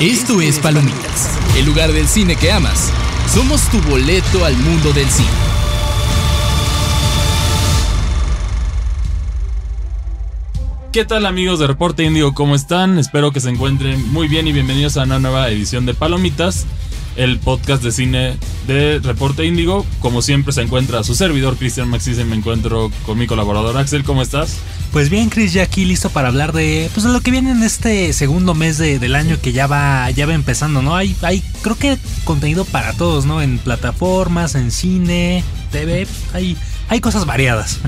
Esto es Palomitas, el lugar del cine que amas. Somos tu boleto al mundo del cine. ¿Qué tal amigos de Reporte Índigo? ¿Cómo están? Espero que se encuentren muy bien y bienvenidos a una nueva edición de Palomitas, el podcast de cine de Reporte Índigo. Como siempre se encuentra su servidor Cristian Maxis y me encuentro con mi colaborador Axel. ¿Cómo estás? Pues bien, Chris, ya aquí listo para hablar de, pues, de lo que viene en este segundo mes de- del año que ya va, ya va empezando, ¿no? Hay, hay, creo que contenido para todos, ¿no? En plataformas, en cine, TV, hay, hay cosas variadas.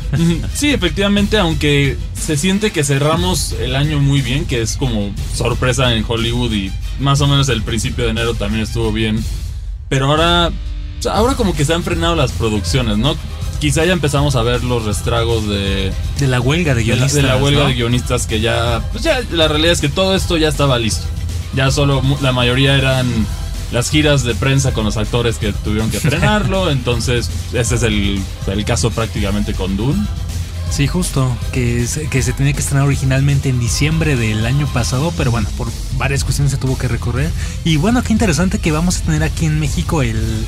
Sí, efectivamente, aunque se siente que cerramos el año muy bien, que es como sorpresa en Hollywood y más o menos el principio de enero también estuvo bien. Pero ahora, ahora como que se han frenado las producciones, ¿no? Quizá ya empezamos a ver los restragos de, De la huelga de de la, guionistas. de la huelga ¿no? de guionistas que ya, pues ya, la realidad es que todo esto ya estaba listo. Ya solo la mayoría eran las giras de prensa con los actores que tuvieron que frenarlo. entonces, ese es el, el caso prácticamente con Dune. Sí, justo, que, se- que se tenía que estrenar originalmente en diciembre del año pasado, pero bueno, por varias cuestiones se tuvo que recorrer. Y bueno, qué interesante que vamos a tener aquí en México el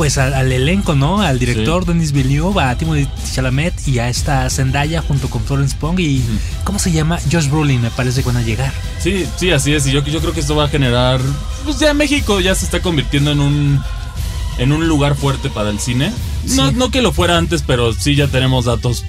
pues al, al elenco, ¿no? Al director Denis Villeneuve, a Timothée Chalamet y a esta Zendaya junto con Florence Pugh y ¿cómo se llama? Josh Brolin me parece que van a llegar. Sí, sí, así es. Y yo, yo creo que esto va a generar. Pues ya México ya se está convirtiendo en un. En un lugar fuerte para el cine. No, no que lo fuera antes, pero sí ya tenemos datos.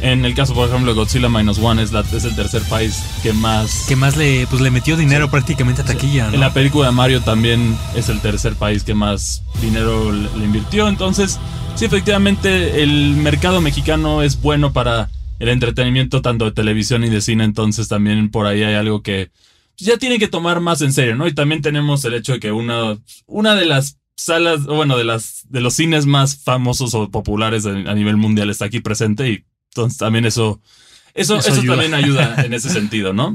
En el caso, por ejemplo, Godzilla Minus One es, la, es el tercer país que más. Que más le pues le metió dinero prácticamente a taquilla, ¿no? En la película de Mario también es el tercer país que más dinero le, invirtió. Entonces, sí, efectivamente, el mercado mexicano es bueno para el entretenimiento tanto de televisión y de cine. Entonces, también por ahí hay algo que ya tiene que tomar más en serio, ¿no? Y también tenemos el hecho de que una, una de las salas, bueno, de las de los cines más famosos o populares a nivel mundial está aquí presente y entonces también eso eso, Eso eso ayuda. también ayuda en ese sentido, ¿no?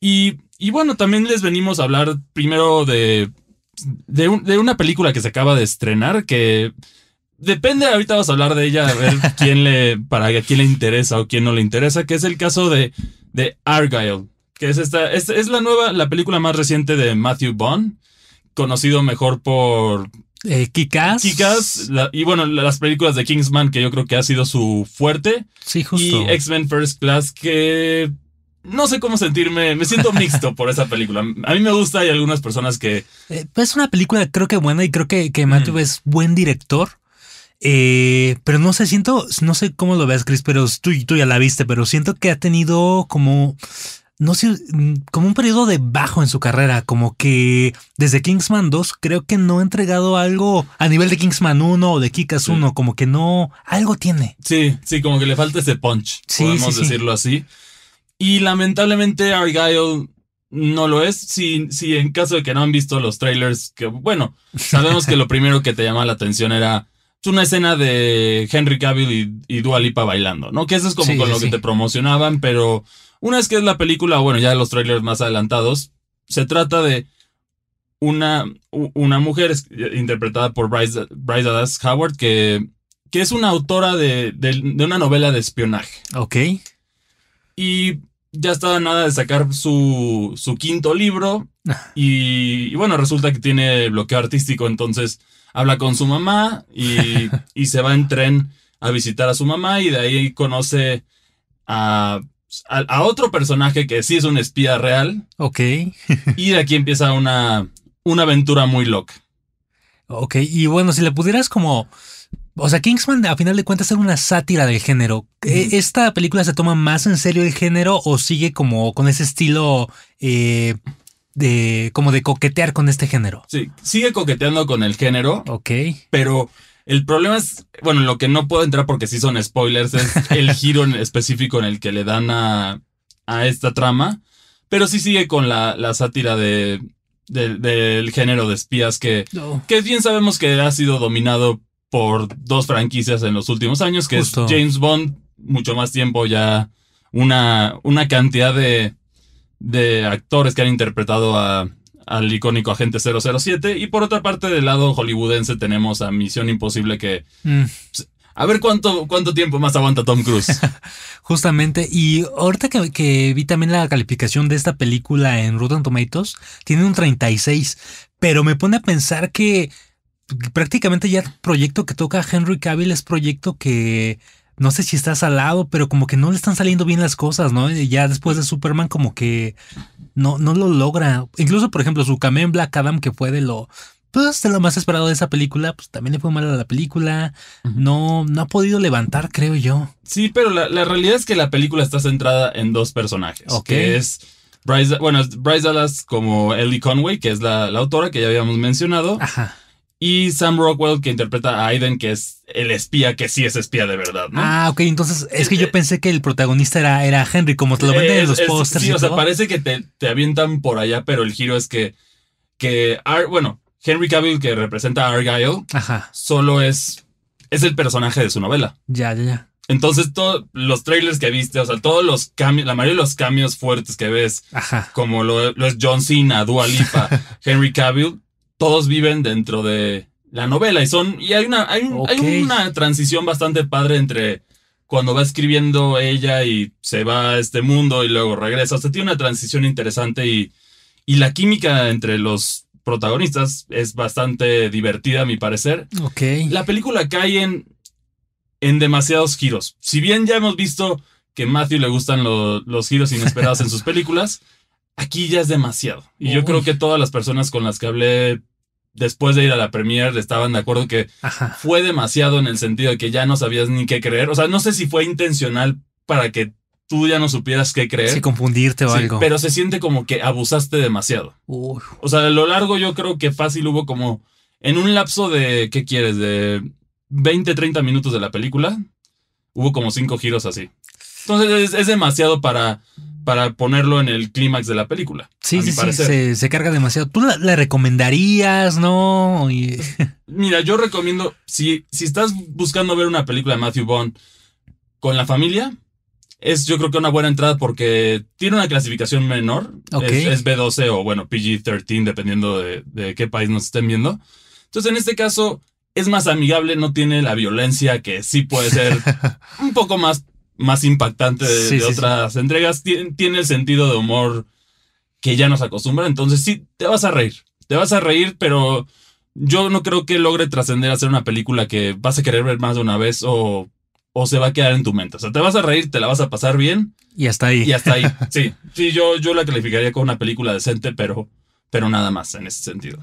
Y, y bueno, también les venimos a hablar primero de, de, un- de una película que se acaba de estrenar que depende, ahorita vamos a hablar de ella, a ver quién le, para quién le interesa o quién no le interesa, que es el caso de, de Argyle, que es esta, es, es la nueva, la película más reciente de Matthew Bond, conocido mejor por Eh. Kick-Ass, la- y bueno, las películas de Kingsman, que yo creo que ha sido su fuerte, Sí, justo. y X-Men First Class, que no sé cómo sentirme, me siento mixto por esa película. A mí me gusta, hay algunas personas que... Eh, es una película creo que buena y creo que, que Matthew Mm. es buen director. Eh, pero no sé, siento, no sé cómo lo ves, Chris, pero tú, tú ya la viste, pero siento que ha tenido como, no sé, mm, como un periodo de bajo en su carrera, como que desde Kingsman 2 creo que no ha entregado algo a nivel de Kingsman 1 o de Kick-Ass Sí. 1, como que no, algo tiene. Sí, sí, como que le falta ese punch, Sí, podemos sí. decirlo así. Y lamentablemente Argyle no lo es. Si, si en caso de que no han visto los trailers, que bueno, sabemos que lo primero que te llama la atención era una escena de Henry Cavill y, y Dua Lipa bailando, ¿no? Que eso es como Sí, con sí, lo que te promocionaban, pero una vez que es la película, bueno, ya los trailers más adelantados, se trata de una, una mujer es- interpretada por Bryce, Bryce Dallas Howard que, que es una autora de, de- de una novela de espionaje. Ok. Y ya estaba nada de sacar su, su quinto libro. Y, y bueno, resulta que tiene bloqueo artístico, entonces habla con su mamá y, y se va en tren a visitar a su mamá y de ahí conoce a, a, a otro personaje que sí es un espía real Ok. y de aquí empieza una, una aventura muy loca. Ok, y bueno, si le pudieras como... O sea, Kingsman a final de cuentas era una sátira del género. Eh. ¿Esta película se toma más en serio el género o sigue como con ese estilo eh, de como de coquetear con este género? Sí, sigue coqueteando con el género, Ok. pero el problema es, bueno, lo que no puedo entrar porque sí son spoilers, es el giro en específico en el que le dan a, a esta trama, pero sí sigue con la, la sátira de, de- del género de espías que, que bien sabemos que ha sido dominado por dos franquicias en los últimos años, que Justo. es James Bond, mucho más tiempo ya, una, una cantidad de, de actores que han interpretado a, al icónico agente 007. Y por otra parte, del lado hollywoodense tenemos a Misión Imposible que Mm, A ver cuánto, cuánto tiempo más aguanta Tom Cruise. Justamente, y ahorita que, que vi también la calificación de esta película en Rotten Tomatoes, tiene un 36, pero me pone a pensar que prácticamente ya el proyecto que toca Henry Cavill es proyecto que no sé si está salado, pero como que no le están saliendo bien las cosas, ¿no? Y ya después de Superman como que no, no lo logra. Incluso, por ejemplo, su cameo en Black Adam, que fue de lo, pues, de lo más esperado de esa película, pues también le fue mal a la película. No, no ha podido levantar, creo yo. Sí, pero la, la realidad es que la película está centrada en dos personajes. Que es Bryce, bueno, Bryce Dallas como Ellie Conway, que es la, la autora que ya habíamos mencionado. Ajá. Y Sam Rockwell, que interpreta a Aiden, que es el espía, que sí es espía de verdad, ¿no? Ah, ok, entonces es que yo pensé que el protagonista era, era Henry, como te lo venden en los pósters Sí, o sea, parece que te, te avientan por allá, pero el giro es que, que Ar- bueno, Henry Cavill, que representa a Argyle, Ajá, solo es, es el personaje de su novela. ya, ya, ya. Entonces, todos los trailers que viste, o sea, todos los cambios, la mayoría de los cambios fuertes que ves, Ajá. como lo, lo es John Cena, Dua Lipa, Henry Cavill, todos viven dentro de la novela y son, y hay una, hay, un- hay Ok. una transición bastante padre entre cuando va escribiendo ella y se va a este mundo y luego regresa. O sea, tiene una transición interesante y, y la química entre los protagonistas es bastante divertida, a mi parecer. Ok. La película cae en, en demasiados giros. Si bien ya hemos visto que a Matthew le gustan lo- los giros inesperados en sus películas, aquí ya es demasiado. Y yo creo que todas las personas con las que hablé después de ir a la premiere estaban de acuerdo que Ajá. fue demasiado en el sentido de que ya no sabías ni qué creer. O sea, no sé si fue intencional para que tú ya no supieras qué creer. Sí, confundirte o Sí, algo. pero se siente como que abusaste demasiado. O sea, a lo largo yo creo que fácil hubo como en un lapso de, ¿qué quieres? De 20, 30 minutos de la película, hubo como cinco giros así. Entonces es, es demasiado para, para ponerlo en el clímax de la película. sí, sí, sí, se, se carga demasiado. ¿Tú la, la recomendarías, no? Y- Mira, yo recomiendo, si, si estás buscando ver una película de Matthew Bond con la familia, es yo creo que una buena entrada porque tiene una clasificación menor. Ok. Es, es B12 o bueno, PG-13, dependiendo de, de qué país nos estén viendo. Entonces, en este caso, es más amigable, no tiene la violencia que sí puede ser un poco más, más impactante de, Sí, de sí, otras entregas. Tiene, tiene el sentido de humor que ya nos acostumbra. Entonces, sí, te vas a reír. Te vas a reír, pero yo no creo que logre trascender a ser una película que vas a querer ver más de una vez o, o se va a quedar en tu mente. O sea, te vas a reír, te la vas a pasar bien y hasta ahí. y hasta ahí. Sí, sí, yo, yo la calificaría como una película decente, pero, pero nada más en ese sentido.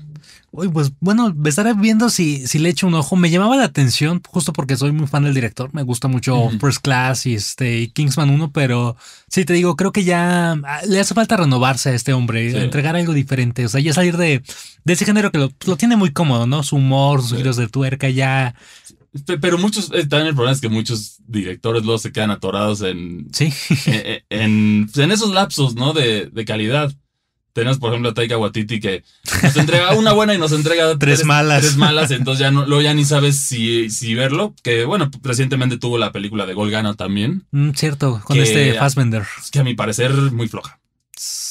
Uy, pues bueno, me estaré viendo si, si le echo un ojo. Me llamaba la atención justo porque soy muy fan del director. Me gusta mucho. First Class y este y Kingsman 1, pero sí te digo, creo que ya ah, le hace falta renovarse a este hombre, Sí. entregar algo diferente. O sea, ya salir de, de ese género que lo, lo tiene muy cómodo, ¿no? Su humor, sus Sí. giros de tuerca, ya. Pe- Pero muchos, eh, también el problema es que muchos directores luego se quedan atorados en, Sí. en, en, en esos lapsos, ¿no? De, de calidad. Tenemos, por ejemplo, a Taika Waititi que nos entrega una buena y nos entrega Tres malas. Tres malas, entonces ya no, luego ya ni sabes si, si verlo. Que bueno, recientemente tuvo la película de Golgana también. Mm, cierto, con Que- este Fassbender. Que a mi parecer muy floja.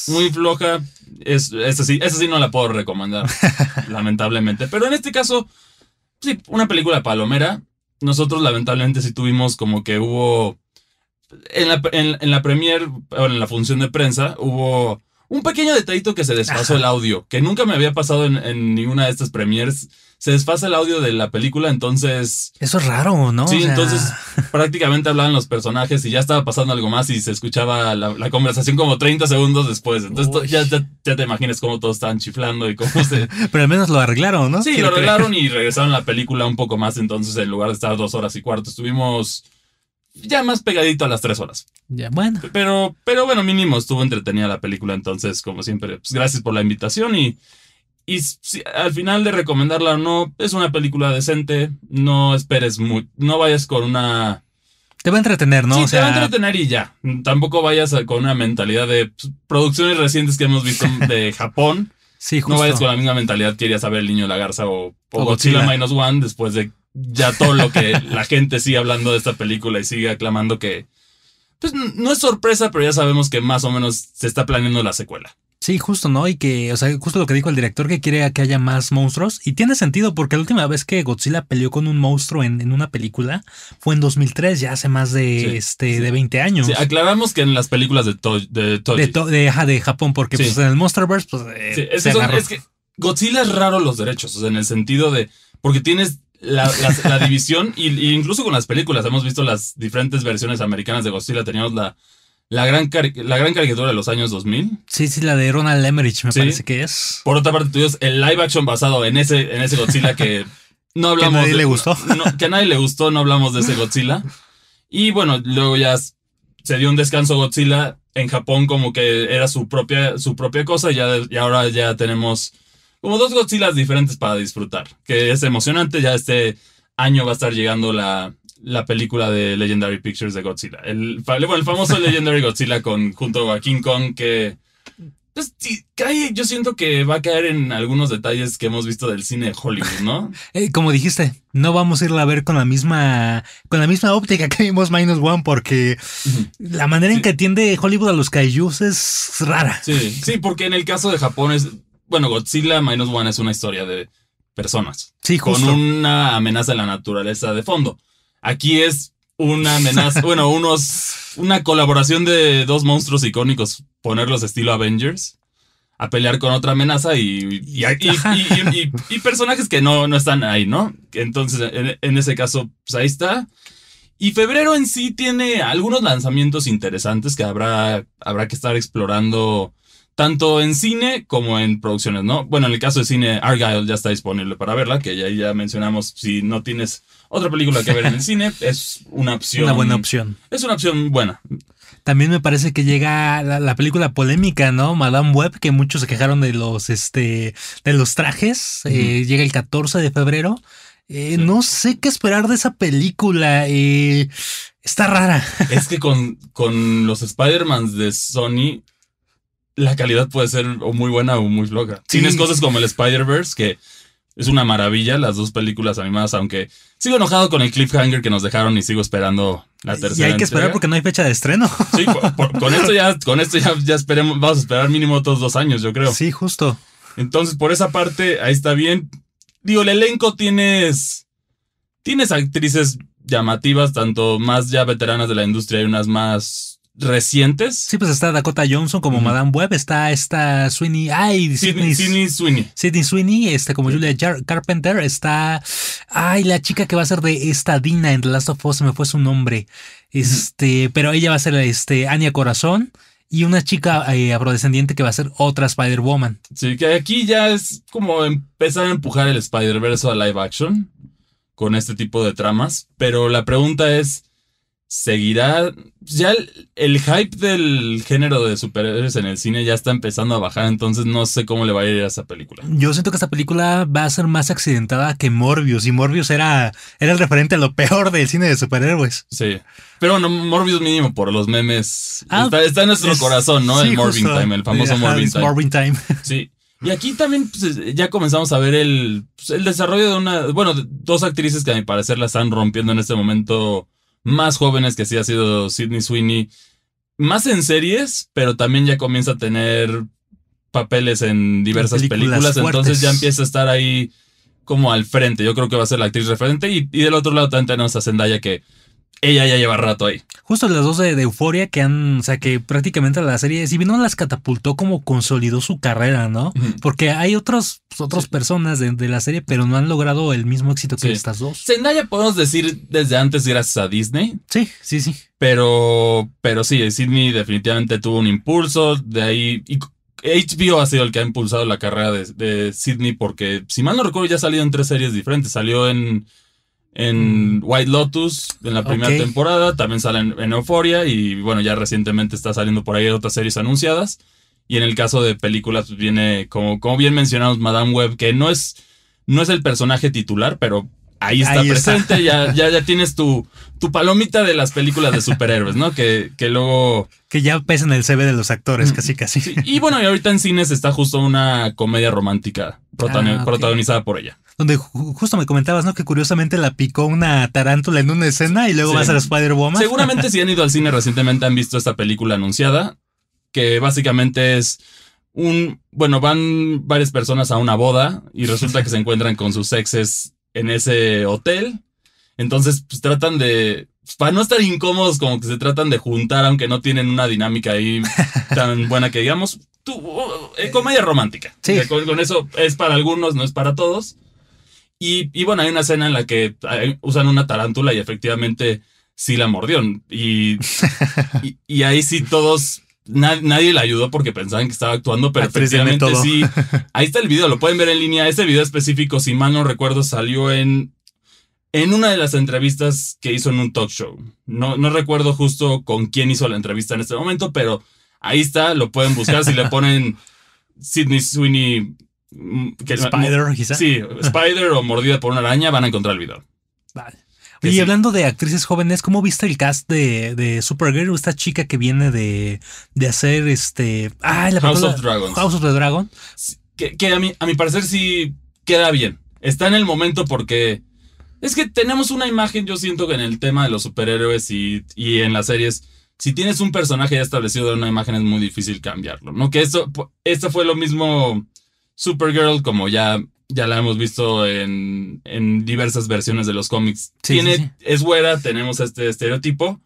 Muy floja. Es, esa sí, esa sí no la puedo recomendar, lamentablemente. Pero en este caso, sí, una película palomera. Nosotros lamentablemente sí tuvimos como que hubo... En la, en, en la premier, o en la función de prensa, hubo un pequeño detallito que se desfasó el audio, que nunca me había pasado en, en ninguna de estas premiers. Se desfasa el audio de la película, entonces Eso es raro, ¿no? Sí, O sea, entonces prácticamente hablaban los personajes y ya estaba pasando algo más y se escuchaba la, la conversación como 30 segundos después. Entonces ya, ya, ya te imaginas cómo todos estaban chiflando y cómo se... Pero al menos lo arreglaron, ¿no? Sí, Quiero lo creer. arreglaron y regresaron la película un poco más. Entonces en lugar de estar dos horas y cuarto, estuvimos ya más pegadito a las tres horas. Ya, bueno. Pero, pero bueno, mínimo estuvo entretenida la película. Entonces, como siempre, pues gracias por la invitación y... Y si- al final de recomendarla o no, es una película decente. No esperes mucho. No vayas con una Te va a entretener, ¿no? sí, o sea, te va a entretener y ya. Tampoco vayas con una mentalidad de pues, producciones recientes que hemos visto de Japón. sí, justo. No vayas con la misma mentalidad que irías a ver El Niño de la Garza o, o O Godzilla, Godzilla. Minus One después de ya todo lo que la gente sigue hablando de esta película y sigue aclamando que... Pues no es sorpresa, pero ya sabemos que más o menos se está planeando la secuela. Sí, justo, ¿no? Y que, o sea, justo lo que dijo el director, que quiere que haya más monstruos. Y tiene sentido, porque la última vez que Godzilla peleó con un monstruo en, en una película fue en 2003, ya hace más de, Sí, este, sí. de 20 años. Sí, aclaramos que en las películas de, to de de, to- de, ajá, de Japón, porque pues en el Monsterverse, pues. eh, Sí, es, se que son- agarró. es que Godzilla es raro los derechos, o sea, en el sentido de. Porque tienes la, la- la división, y, y incluso con las películas, hemos visto las diferentes versiones americanas de Godzilla. Teníamos la, la, gran, la gran caricatura de los años 2000. Sí, sí, la de Ronald Emmerich me Sí. parece que es. Por otra parte, tuvimos el live action basado en ese, en ese Godzilla que no hablamos. nadie de- le gustó. no- que a nadie le gustó, no hablamos de ese Godzilla. Y bueno, luego ya se dio un descanso Godzilla. En Japón, como que era su propia, su propia cosa, y, ya, y ahora ya tenemos como dos Godzillas diferentes para disfrutar. Que es emocionante. Ya este año va a estar llegando la, la película de Legendary Pictures de Godzilla. El, bueno, el famoso Legendary Godzilla con, junto a King Kong, que pues, cae, yo siento que va a caer en algunos detalles que hemos visto del cine de Hollywood, ¿no? Eh, como dijiste, no vamos a irla a ver con la misma con la misma óptica que vimos Minus One porque la manera en Sí. que atiende Hollywood a los kaijus es rara. Sí, sí, porque en el caso de Japón es, bueno, Godzilla Minus One es una historia de personas Sí, con justo. una amenaza de la naturaleza de fondo. Aquí es una amenaza, bueno, unos, una colaboración de dos monstruos icónicos, ponerlos estilo Avengers, a pelear con otra amenaza y, y, y- Ajá. y- y- y- y personajes que no, no están ahí, ¿no? Entonces, en, en ese caso, pues ahí está. Y febrero en sí tiene algunos lanzamientos interesantes que habrá, habrá que estar explorando tanto en cine como en producciones, ¿no? Bueno, en el caso de cine, Argyle ya está disponible para verla, que ya, ya mencionamos, si no tienes otra película que ver en el cine, es una opción. Una buena opción. Es una opción buena. También me parece que llega la, la película polémica, ¿no? Madame Web, que muchos se quejaron de los, este, de los trajes. Eh, llega el 14 de febrero. Eh, Sí. No sé qué esperar de esa película. eh, está rara. Es que con, con los Spider-Mans de Sony, la calidad puede ser o muy buena o muy floja. Sí. Tienes cosas como el Spider-Verse, que es una maravilla, las dos películas animadas, aunque sigo enojado con el cliffhanger que nos dejaron y sigo esperando la Y tercera. hay que esperar entrega. porque no hay fecha de estreno. Sí, por- por- con esto ya, con esto ya, ya esperemos, vamos a esperar mínimo otros dos años, yo creo. Sí, justo. Entonces, por esa parte, ahí está bien. Digo, el elenco tienes. Tienes actrices llamativas, tanto más ya veteranas de la industria y unas más recientes. Sí, pues está Dakota Johnson como. Madame Web, está esta Sweeney, ay, Sidney, Sidney, Sweeney. Sidney Sweeney, este como Julia Jar- Carpenter, está, ay, la chica que va a ser de esta Dina en The Last of Us, se me fue su nombre, este, pero ella va a ser este Anya Corazón y una chica eh, afrodescendiente que va a ser otra Spider-Woman. Sí, que aquí ya es como empezar a empujar el Spider-Verse a live action con este tipo de tramas. Pero la pregunta es: ¿seguirá? Ya el, el hype del género de superhéroes en el cine ya está empezando a bajar, entonces no sé cómo le va a ir a esa película. Yo siento que esta película va a ser más accidentada que Morbius y Morbius era, era el referente a lo peor del cine de superhéroes. Sí. Pero bueno, Morbius mínimo por los memes. Ah, está, está en nuestro es- corazón, ¿no? sí, el Morbin justo. Time, el famoso Ajá, Morbin Time. Morbin Time. Sí. Y aquí también pues, ya comenzamos a ver el, pues, el desarrollo de una, bueno, dos actrices que a mi parecer la están rompiendo en este momento, más jóvenes que sí ha sido Sidney Sweeney, más en series, pero también ya comienza a tener papeles en diversas películas películas, entonces ya empieza a estar ahí como al frente. Yo creo que va a ser la actriz referente y, y del otro lado también tenemos a Zendaya que ella ya lleva rato ahí. Justo las dos de, de Euforia que han, o sea, que prácticamente la serie, si bien no las catapultó, como consolidó su carrera, ¿no? Porque hay otros, pues, otras Sí. personas de, de la serie, pero no han logrado el mismo éxito que Sí. estas dos. Zendaya podemos decir desde antes gracias a Disney, Sí, sí, sí. Pero, pero sí, Sidney definitivamente tuvo un impulso. De ahí. Y HBO ha sido el que ha impulsado la carrera de, de Sidney porque, si mal no recuerdo, ya ha salido en tres series diferentes. Salió en, en White Lotus en la primera temporada, también sale en, en Euphoria y bueno, ya recientemente está saliendo por ahí otras series anunciadas. Y en el caso de películas, pues viene, como, como bien mencionamos, Madame Web, que no es, no es el personaje titular, pero ahí está Ahí está. presente, Ya, ya, ya tienes tu, tu palomita de las películas de superhéroes, ¿no? Que, que luego... Que ya pesa en el CV de los actores, Mm. casi, casi. sí, Y bueno, y ahorita en cines está justo una comedia romántica protagoni- Ah, protagonizada por ella. Donde ju- justo me comentabas, ¿no? Que curiosamente la picó una tarántula en una escena y luego Sí. va a ser Spider-Woman. Seguramente si han ido al cine recientemente han visto esta película anunciada, que básicamente es un, bueno, van varias personas a una boda y resulta que se encuentran con sus exes en ese hotel. Entonces, pues tratan de, pues, para no estar incómodos, como que se tratan de juntar, aunque no tienen una dinámica ahí tan buena que digamos. Tú, eh, comedia romántica. Sí. Con, con eso es para algunos, no es para todos. Y, y bueno, hay una escena en la que eh, usan una tarántula y efectivamente sí la mordió. Y, y, y ahí sí todos na- nadie le ayudó porque pensaban que estaba actuando, pero efectivamente sí. Ahí está el video, lo pueden ver en línea. Este video específico, si mal no recuerdo, salió en, en una de las entrevistas que hizo en un talk show. No, no recuerdo justo con quién hizo la entrevista en este momento, pero ahí está, lo pueden buscar. Si le ponen Sidney Sweeney. Mm, que- Spider, quizá. Sí, Spider o mordida por una araña, van a encontrar el video. Vale. Que Y sí. hablando de actrices jóvenes, ¿cómo viste el cast de, de Supergirl? Esta chica que viene de, de hacer este. Ay, la House película- of Dragons. House of the Dragon. que, que a, mi, a mi parecer sí queda bien. Está en el momento porque es que tenemos una imagen, yo siento que en el tema de los superhéroes y, y en las series, si tienes un personaje ya establecido de una imagen es muy difícil cambiarlo, ¿no? Que esto, esto fue lo mismo Supergirl, como ya, ya la hemos visto en, en diversas versiones de los cómics. Sí, Tiene, sí, sí. Es güera, tenemos este estereotipo.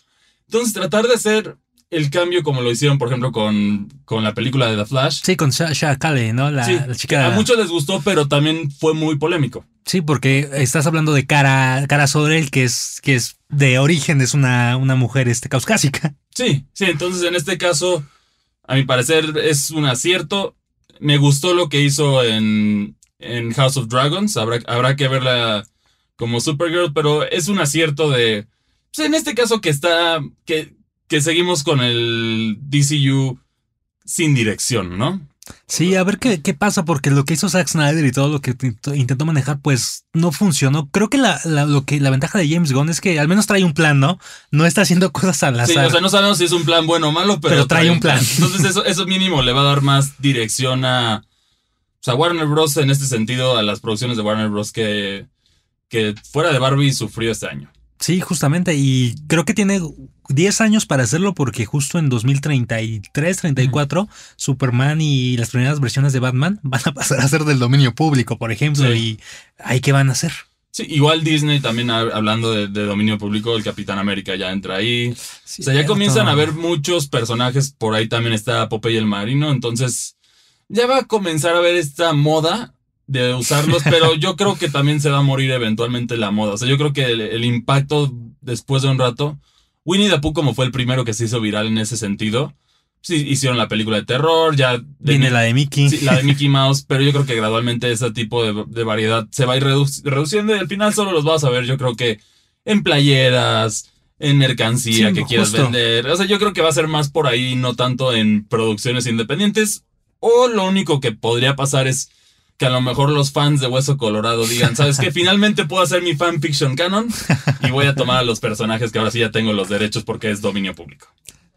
Entonces tratar de hacer el cambio como lo hicieron, por ejemplo, con, con la película de The Flash. Sí, con Sha Kale, ¿no? La, Sí, la chica. A muchos les gustó, pero también fue muy polémico. Sí, porque estás hablando de Cara, Cara Sorel, que es, que es de origen, es una, una mujer este, caucásica. Sí, sí, entonces en este caso, a mi parecer es un acierto. Me gustó lo que hizo en, en House of Dragons. Habrá, habrá que verla como Supergirl, pero es un acierto de. Pues en este caso que está. que, que seguimos con el DCU sin dirección, ¿no? Sí, a ver qué, qué pasa, porque lo que hizo Zack Snyder y todo lo que intentó- manejar, pues no funcionó. Creo que la, la- lo que la ventaja de James Gunn es que al menos trae un plan, ¿no? No está haciendo cosas al Sí, azar. o sea, no sabemos si es un plan bueno o malo, pero, Pero trae un plan. Entonces, eso, eso mínimo le va a dar más dirección a. O sea, Warner Bros. en este sentido, a las producciones de Warner Bros. que, que fuera de Barbie sufrió este año. Sí, justamente. Y creo que tiene 10 años para hacerlo porque justo en 2033, 34, Superman y las primeras versiones de Batman van a pasar a ser del dominio público, por ejemplo. Sí. Y ahí qué van a hacer. Sí, igual Disney también hab- hablando de, de dominio público, el Capitán América ya entra ahí. o sea, ya Cierto. comienzan a haber muchos personajes, por ahí también está Popeye el Marino, entonces ya va a comenzar a ver esta moda de usarlos, pero yo creo que también se va a morir eventualmente la moda. O sea, yo creo que el, el impacto después de un rato, Winnie the Pooh como fue el primero que se hizo viral en ese sentido, sí, hicieron la película de terror, ya... de Viene mi- la de Mickey. Sí, la de Mickey Mouse, pero yo creo que gradualmente ese tipo de, de variedad se va a ir redu- reduciendo y al final solo los vas a ver, yo creo que en playeras, en mercancía Sí, que quieras justo. vender. O sea, yo creo que va a ser más por ahí, no tanto en producciones independientes. O lo único que podría pasar es que a lo mejor los fans de Hueso Colorado digan, ¿sabes qué? Finalmente puedo hacer mi fanfiction canon y voy a tomar a los personajes que ahora sí ya tengo los derechos porque es dominio público.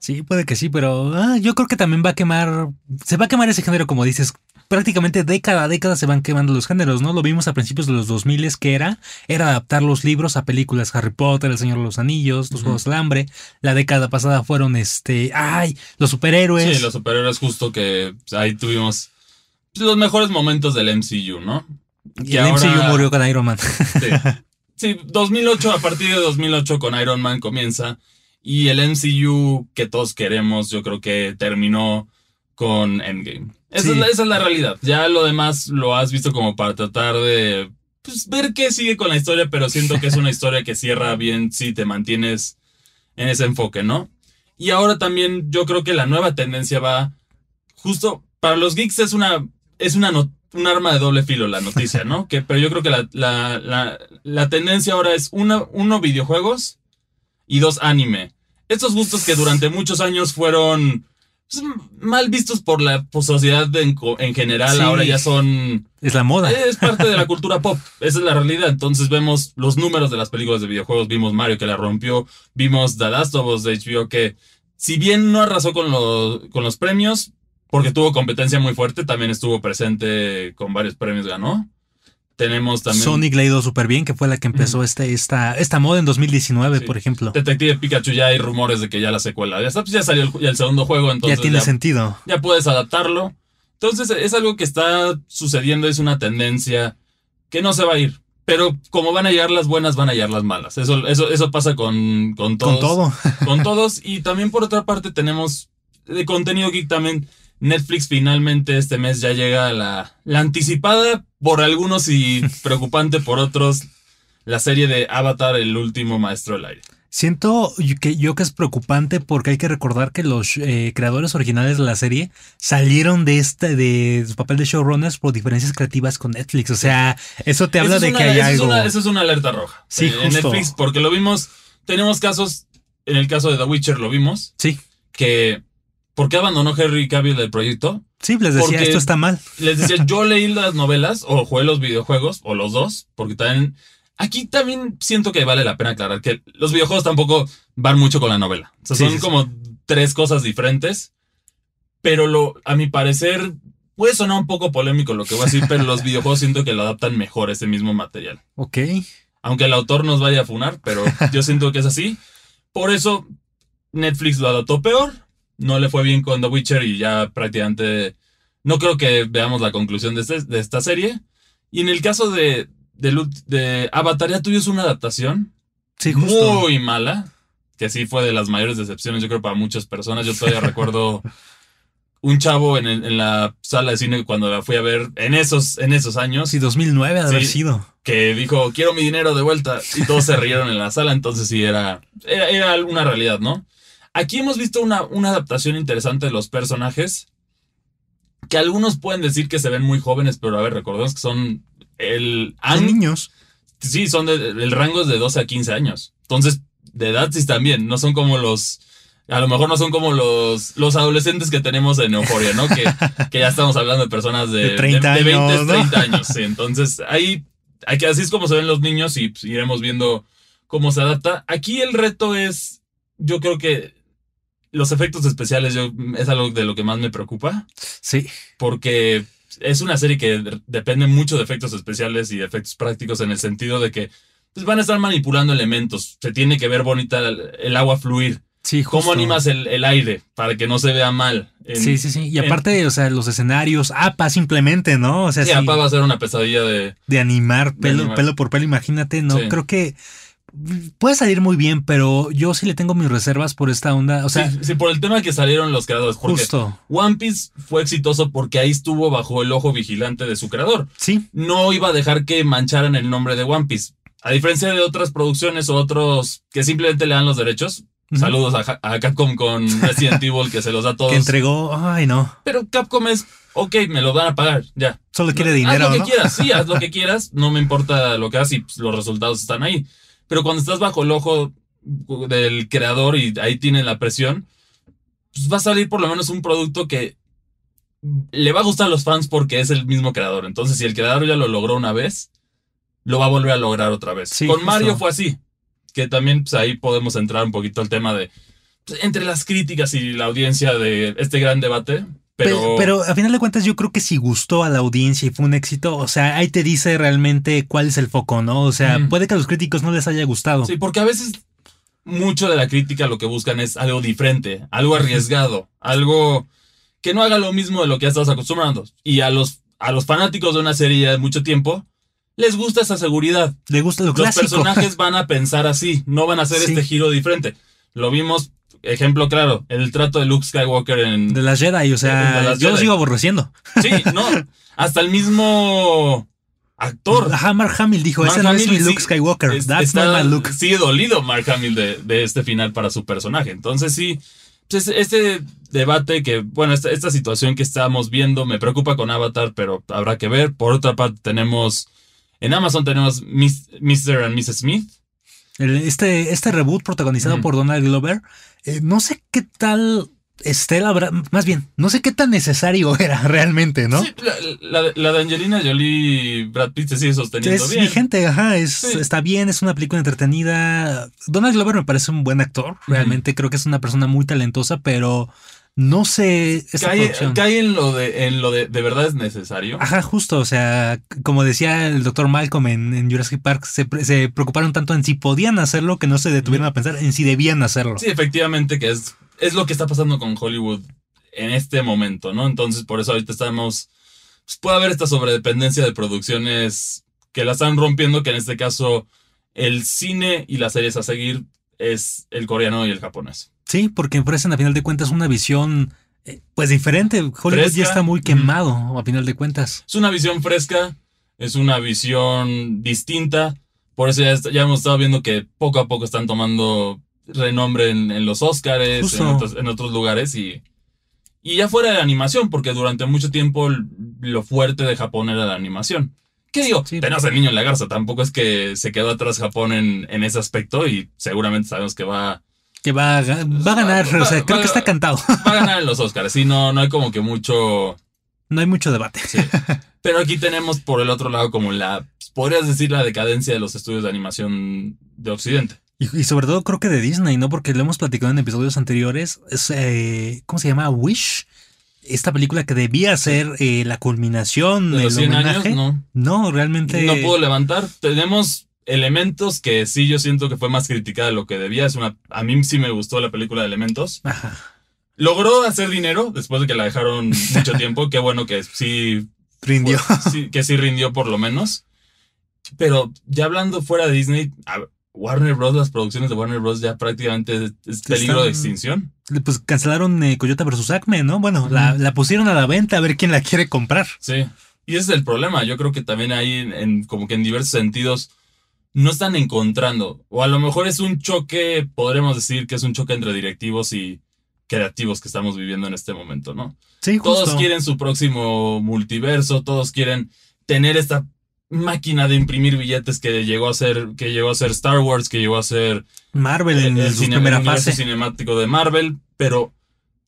Sí, puede que sí, pero ah, yo creo que también va a quemar, se va a quemar ese género, como dices. Prácticamente década a década se van quemando los géneros, ¿no? Lo vimos a principios de los 2000 que era, era adaptar los libros a películas, Harry Potter, El Señor de los Anillos, Los. Juegos del Hambre. La década pasada fueron, este, ay, los superhéroes. Sí, los superhéroes justo que pues, ahí tuvimos los mejores momentos del MCU, ¿no? y que el MCU murió con Iron Man. Sí. Sí, 2008, a partir de 2008 con Iron Man comienza y el MCU que todos queremos yo creo que terminó con Endgame. Esa, Sí. es, la, esa es la realidad. Ya lo demás lo has visto como para tratar de pues, ver qué sigue con la historia, pero siento que es una historia que cierra bien si te mantienes en ese enfoque, ¿no? Y ahora también yo creo que la nueva tendencia va justo para los geeks es una es una no- un arma de doble filo la noticia, ¿no? Que, pero yo creo que la, la, la, la tendencia ahora es una, uno videojuegos y dos anime. Estos gustos que durante muchos años fueron pues, mal vistos por la por sociedad en, en general, Sí. ahora ya son es la moda. es parte de la cultura pop, esa es la realidad. Entonces vemos los números de las películas de videojuegos, vimos Mario que la rompió, vimos The Last of Us de HBO que si bien no arrasó con, los con los premios, porque tuvo competencia muy fuerte, también estuvo presente con varios premios, ganó. Tenemos también Sonic le ha ido súper bien, que fue la que empezó este, esta, esta moda en 2019, Sí. por ejemplo. Detective Pikachu, ya hay rumores de que ya la secuela, ya, está, pues ya salió el, ya el segundo juego, Ya entonces tiene ya, sentido. ya puedes adaptarlo. Entonces es algo que está sucediendo, es una tendencia que no se va a ir. Pero como van a llegar las buenas, van a llegar las malas. Eso, eso, eso pasa con, con todos. Con todo. con todos. Y también por otra parte tenemos de contenido geek también. Netflix finalmente este mes ya llega a la, la anticipada por algunos y preocupante por otros. La serie de Avatar, el último maestro del aire. Siento que yo que es preocupante porque hay que recordar que los eh, creadores originales de la serie salieron de este de su papel de showrunners por diferencias creativas con Netflix. O sea, eso te habla Eso es de una- que hay eso es algo. una- eso es una alerta roja. Sí, Eh, En justo. Netflix, porque lo vimos. Tenemos casos. En el caso de The Witcher lo vimos. Sí, Que. ¿Por qué abandonó Henry Cavill el proyecto? sí, les decía, Porque- esto está mal. Les decía, yo leí las novelas o jugué los videojuegos, o los dos, porque también. Aquí también siento que vale la pena aclarar que los videojuegos tampoco van mucho con la novela. O sea, Sí, son sí, sí. como tres cosas diferentes. Pero lo, a mi parecer, puede sonar un poco polémico lo que voy a decir, pero los videojuegos siento que lo adaptan mejor ese mismo material. Ok. Aunque el autor nos vaya a funar, pero yo siento que es así. Por eso Netflix lo adaptó peor. No le fue bien con The Witcher y ya prácticamente no creo que veamos la conclusión de, este- de esta serie. Y en el caso de, de, de Avatar, ya tuvimos una adaptación Sí, justo. muy mala, que sí fue de las mayores decepciones, yo creo, para muchas personas. Yo todavía recuerdo un chavo en, el- en la sala de cine cuando la fui a ver en esos, en esos años Sí, 2009 ha de haber Sí. sido. que dijo, quiero mi dinero de vuelta. Y todos se rieron en la sala, entonces sí era, era, era una realidad, ¿no? Aquí hemos visto una, una adaptación interesante de los personajes, que algunos pueden decir que se ven muy jóvenes, pero a ver, recordemos que son el... Son niños. Sí, son de, el rango es de 12 a 15 años. Entonces, de edad sí también, no son como los... A lo mejor no son como los, los adolescentes que tenemos en Euforia, ¿no? Que, que ya estamos hablando de personas de, De 30 de 20, años, ¿no? 30 años. Sí, entonces ahí, hay que, así es como se ven los niños y pues, iremos viendo cómo se adapta. Aquí el reto es, yo creo que los efectos especiales yo, es algo de lo que más me preocupa Sí. porque es una serie que de- depende mucho de efectos especiales y de efectos prácticos en el sentido de que pues, van a estar manipulando elementos. Se tiene que ver bonita el, agua fluir. Sí, justo. ¿Cómo animas el, el aire para que no se vea mal? En- Sí, sí, sí. Y en- aparte, o sea, los escenarios, APA simplemente, ¿no? O sea, Sí, sí, APA va a ser una pesadilla de... de animar de pelo, animar. pelo por pelo, imagínate, ¿no? Sí. Creo que puede salir muy bien, pero yo sí le tengo mis reservas por esta onda. O sea, sí, sí, por el tema que salieron los creadores. Porque justo. One Piece fue exitoso porque ahí estuvo bajo el ojo vigilante de su creador. Sí, no iba a dejar que mancharan el nombre de One Piece. A diferencia de otras producciones o otros que simplemente le dan los derechos. Ujú. Saludos a, a Capcom con Resident Evil que se los da a todos. que entregó, ay no, Pero Capcom es, ok, me lo van a pagar, ya. solo quiere haz dinero, lo que ¿no? quieras, sí, haz lo que quieras. No me importa lo que hagas y pues, los resultados están ahí. Pero cuando estás bajo el ojo del creador y ahí tienen la presión, pues va a salir por lo menos un producto que le va a gustar a los fans porque es el mismo creador. Entonces, si el creador ya lo logró una vez, lo va a volver a lograr otra vez. Sí, Con. Mario fue así. Que también pues, ahí podemos entrar un poquito al tema de pues, entre las críticas y la audiencia de este gran debate. Pero, Pero, pero a final de cuentas yo creo que si gustó a la audiencia y fue un éxito, o sea, ahí te dice realmente cuál es el foco, ¿no? O sea, Mm. puede que a los críticos no les haya gustado. Sí, porque a veces mucho de la crítica lo que buscan es algo diferente, algo arriesgado, algo que no haga lo mismo de lo que ya estás acostumbrando. Y a los, a los fanáticos de una serie ya de mucho tiempo, les gusta esa seguridad. Le gusta lo Los clásico. personajes van a pensar así, no van a hacer Sí. este giro diferente. Lo vimos, ejemplo claro, el trato de Luke Skywalker en... de las Jedi, o sea, yo lo sigo aborreciendo. Sí, no, hasta el mismo actor. Ajá, Mark Hamill dijo, Mark ese no es Hamill mi sí- Luke Skywalker, es- that's está- not my Luke. Sigue dolido Mark Hamill de, de este final para su personaje. Entonces sí, pues, este debate que, bueno, esta, esta situación que estamos viendo me preocupa con Avatar, pero habrá que ver. Por otra parte tenemos, en Amazon tenemos Mr. and Mrs. Smith. Este, este reboot protagonizado Ujú. por Donald Glover, eh, no sé qué tal esté la verdad, más bien, no sé qué tan necesario era realmente, ¿no? Sí, la, la- la de Angelina Jolie Brad Pitt se sigue sosteniendo es bien. vigente, ajá, es, Sí. está bien, es una película entretenida. Donald Glover me parece un buen actor, realmente creo que es una persona muy talentosa, pero no sé Cae, en lo de, en lo de, de verdad es necesario. Ajá, justo, o sea, como decía el doctor Malcolm en, en Jurassic Park, se, se preocuparon tanto en si podían hacerlo que no se detuvieron a pensar en si debían hacerlo. Sí, efectivamente, que es, es lo que está pasando con Hollywood en este momento, ¿no? Entonces, por eso ahorita estamos, pues puede haber esta sobredependencia de producciones que la están rompiendo, que en este caso el cine y las series a seguir es el coreano y el japonés. Sí, porque ofrecen a final de cuentas una visión eh, pues diferente. Hollywood Fresca. ya está muy quemado a final de cuentas. Es una visión fresca, es una visión distinta. Por eso ya, ya hemos estado viendo que poco a poco están tomando renombre en, en los Oscars, en otros, en otros lugares y, y ya fuera de la animación, porque durante mucho tiempo lo fuerte de Japón era la animación. ¿Qué digo? Sí. Tenemos el niño en la garza, tampoco es que se quedó atrás Japón en, en ese aspecto y seguramente sabemos que va, Que va a, va a ganar, Va- o sea, va- creo que está cantado. va a ganar en los Oscars. Sí, no, no hay como que mucho... No hay mucho debate. Sí. Pero aquí tenemos por el otro lado como la, podrías decir, la decadencia de los estudios de animación de Occidente. Y, y sobre todo creo que de Disney, ¿no? Porque lo hemos platicado en episodios anteriores. Es, eh, ¿Cómo se llama? Wish. Esta película que debía ser eh, la culminación De los del 100 homenaje. años, no. No, realmente. No puedo levantar. Tenemos elementos que sí yo siento que fue más criticada de lo que debía. Es una, a mí sí me gustó la película de Elementos. Ajá. Logró hacer dinero después de que la dejaron mucho tiempo. Qué bueno que sí Rindió. Sí, que sí rindió por lo menos. Pero ya hablando fuera de Disney, a- Warner Bros., las producciones de Warner Bros. ya prácticamente es, peligro de extinción. Pues cancelaron eh, Coyote vs. Acme, ¿no? Bueno, la, la pusieron a la venta a ver quién la quiere comprar. Sí. Y ese es el problema. Yo creo que también ahí, en, en- como que en diversos sentidos, no están encontrando. O a lo mejor es un choque, podremos decir que es un choque entre directivos y creativos que estamos viviendo en este momento, ¿no? Sí, justo. Todos quieren su próximo multiverso, todos quieren tener esta máquina de imprimir billetes que llegó a ser, que llegó a ser Star Wars, que llegó a ser Marvel en el su cine- primera el universo fase. cinemático de Marvel, pero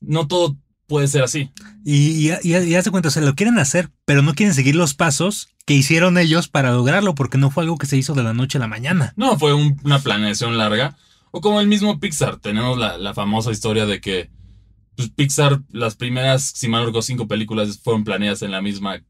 no todo puede ser así. Y, y, y, y haz de cuenta, o sea, lo quieren hacer, pero no quieren seguir los pasos que hicieron ellos para lograrlo, porque no fue algo que se hizo de la noche a la mañana. No, fue un- una planeación larga. O como el mismo Pixar, tenemos la, la famosa historia de que pues, Pixar, las primeras, si mal no recuerdo, cinco películas fueron planeadas en la misma,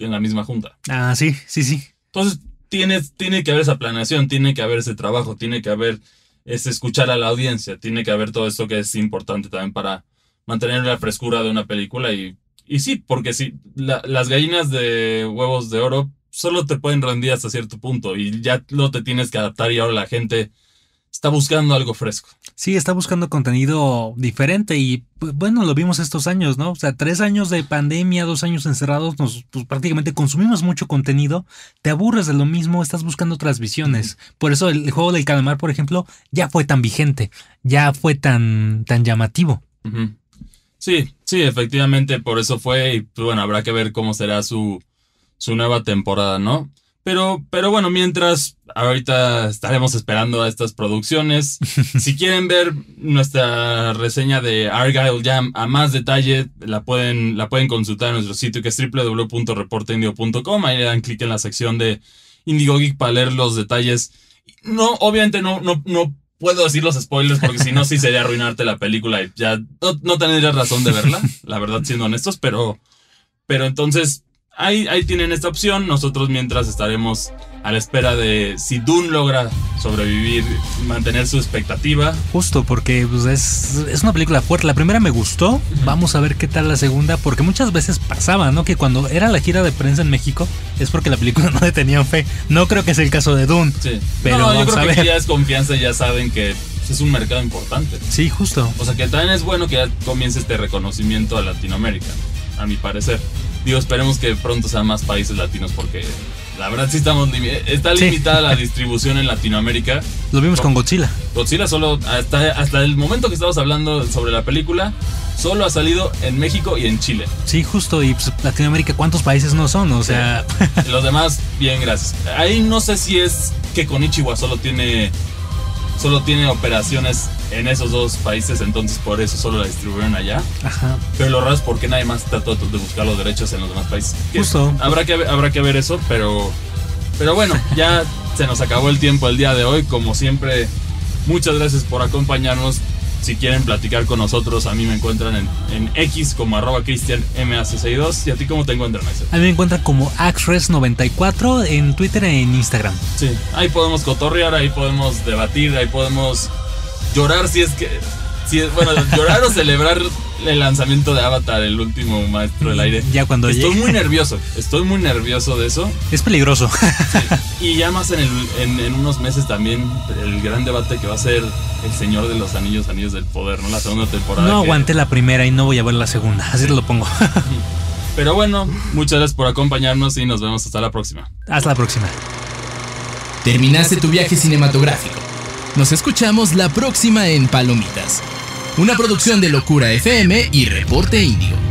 en la misma junta. Ah, sí, sí, sí. Entonces, tiene, tiene que haber esa planeación, tiene que haber ese trabajo, tiene que haber ese escuchar a la audiencia, tiene que haber todo esto que es importante también para mantener la frescura de una película. Y, y sí, porque si la- las gallinas de huevos de oro solo te pueden rendir hasta cierto punto y ya lo te tienes que adaptar y ahora la gente está buscando algo fresco. Sí, está buscando contenido diferente y pues, bueno, lo vimos estos años, ¿no? O sea, tres años de pandemia, dos años encerrados, nos pues, prácticamente consumimos mucho contenido, te aburres de lo mismo, estás buscando otras visiones. Por eso el juego del calamar, por ejemplo, ya fue tan vigente, ya fue tan, tan llamativo. Sí, sí, efectivamente, por eso fue y pues, bueno, habrá que ver cómo será su, su nueva temporada, ¿no? Pero, pero bueno, mientras ahorita estaremos esperando a estas producciones. si quieren ver nuestra reseña de Argyle Jam a más detalle, la pueden, la pueden consultar en nuestro sitio que es www.reporteindio.com. Ahí le dan clic en la sección de Indigo Geek para leer los detalles. No, obviamente no, no, no puedo decir los spoilers porque si no sí sería arruinarte la película y ya no, no tendrías razón de verla, la verdad siendo honestos, pero, pero entonces ahí, ahí tienen esta opción. Nosotros mientras estaremos a la espera de si Dune logra sobrevivir, mantener su expectativa. Justo, porque pues, es, es una película fuerte. La primera me gustó. Vamos a ver qué tal la segunda. Porque muchas veces pasaba, ¿no? Que cuando era la gira de prensa en México es porque la película no le tenían fe. No creo que sea el caso de Dune. Sí. Pero no, yo vamos creo a que ver. ya es confianza ya saben que pues, es un mercado importante. Sí, justo. O sea que también es bueno que ya comience este reconocimiento a Latinoamérica, a mi parecer. Digo, esperemos que pronto sean más países latinos porque la verdad sí estamos limi- está Sí. limitada la distribución en Latinoamérica. Lo vimos con Godzilla. Godzilla solo hasta hasta el momento que estamos hablando sobre la película solo ha salido en México y en Chile. Sí, justo. Y pues, Latinoamérica, ¿cuántos países no son? O sea, Los demás bien, gracias. Ahí no sé si es que Konichiwa solo tiene solo tiene operaciones en esos dos países, entonces por eso solo la distribuyeron allá. ajá. Pero lo raro es porque nadie más trató de buscar los derechos en los demás países. Justo. Habrá que, ver- habrá que ver eso, pero, pero bueno, ya se nos acabó el tiempo el día de hoy. Como siempre, muchas gracias por acompañarnos. Si quieren platicar con nosotros, a mí me encuentran en, en X como arroba cristianmac62. ¿Y a ti cómo te encuentran, Axel? A mí me encuentran como Axres94 en Twitter e en Instagram. Sí, ahí podemos cotorrear, ahí podemos debatir, ahí podemos llorar si es que Sí, bueno, llorar o celebrar el lanzamiento de Avatar, el último maestro del aire. Ya cuando Estoy llegue. muy nervioso, estoy muy nervioso de eso. Es peligroso. Y ya más en, el- en, en unos meses también el gran debate que va a ser El Señor de los Anillos, Anillos del Poder, ¿no? La segunda temporada. No que- aguanté la primera y no voy a ver la segunda. Así te lo pongo. Pero bueno, muchas gracias por acompañarnos y nos vemos hasta la próxima. Hasta la próxima. Terminaste tu viaje cinematográfico. Nos escuchamos la próxima en Palomitas. Una producción de Locura FM y Reporte Índigo.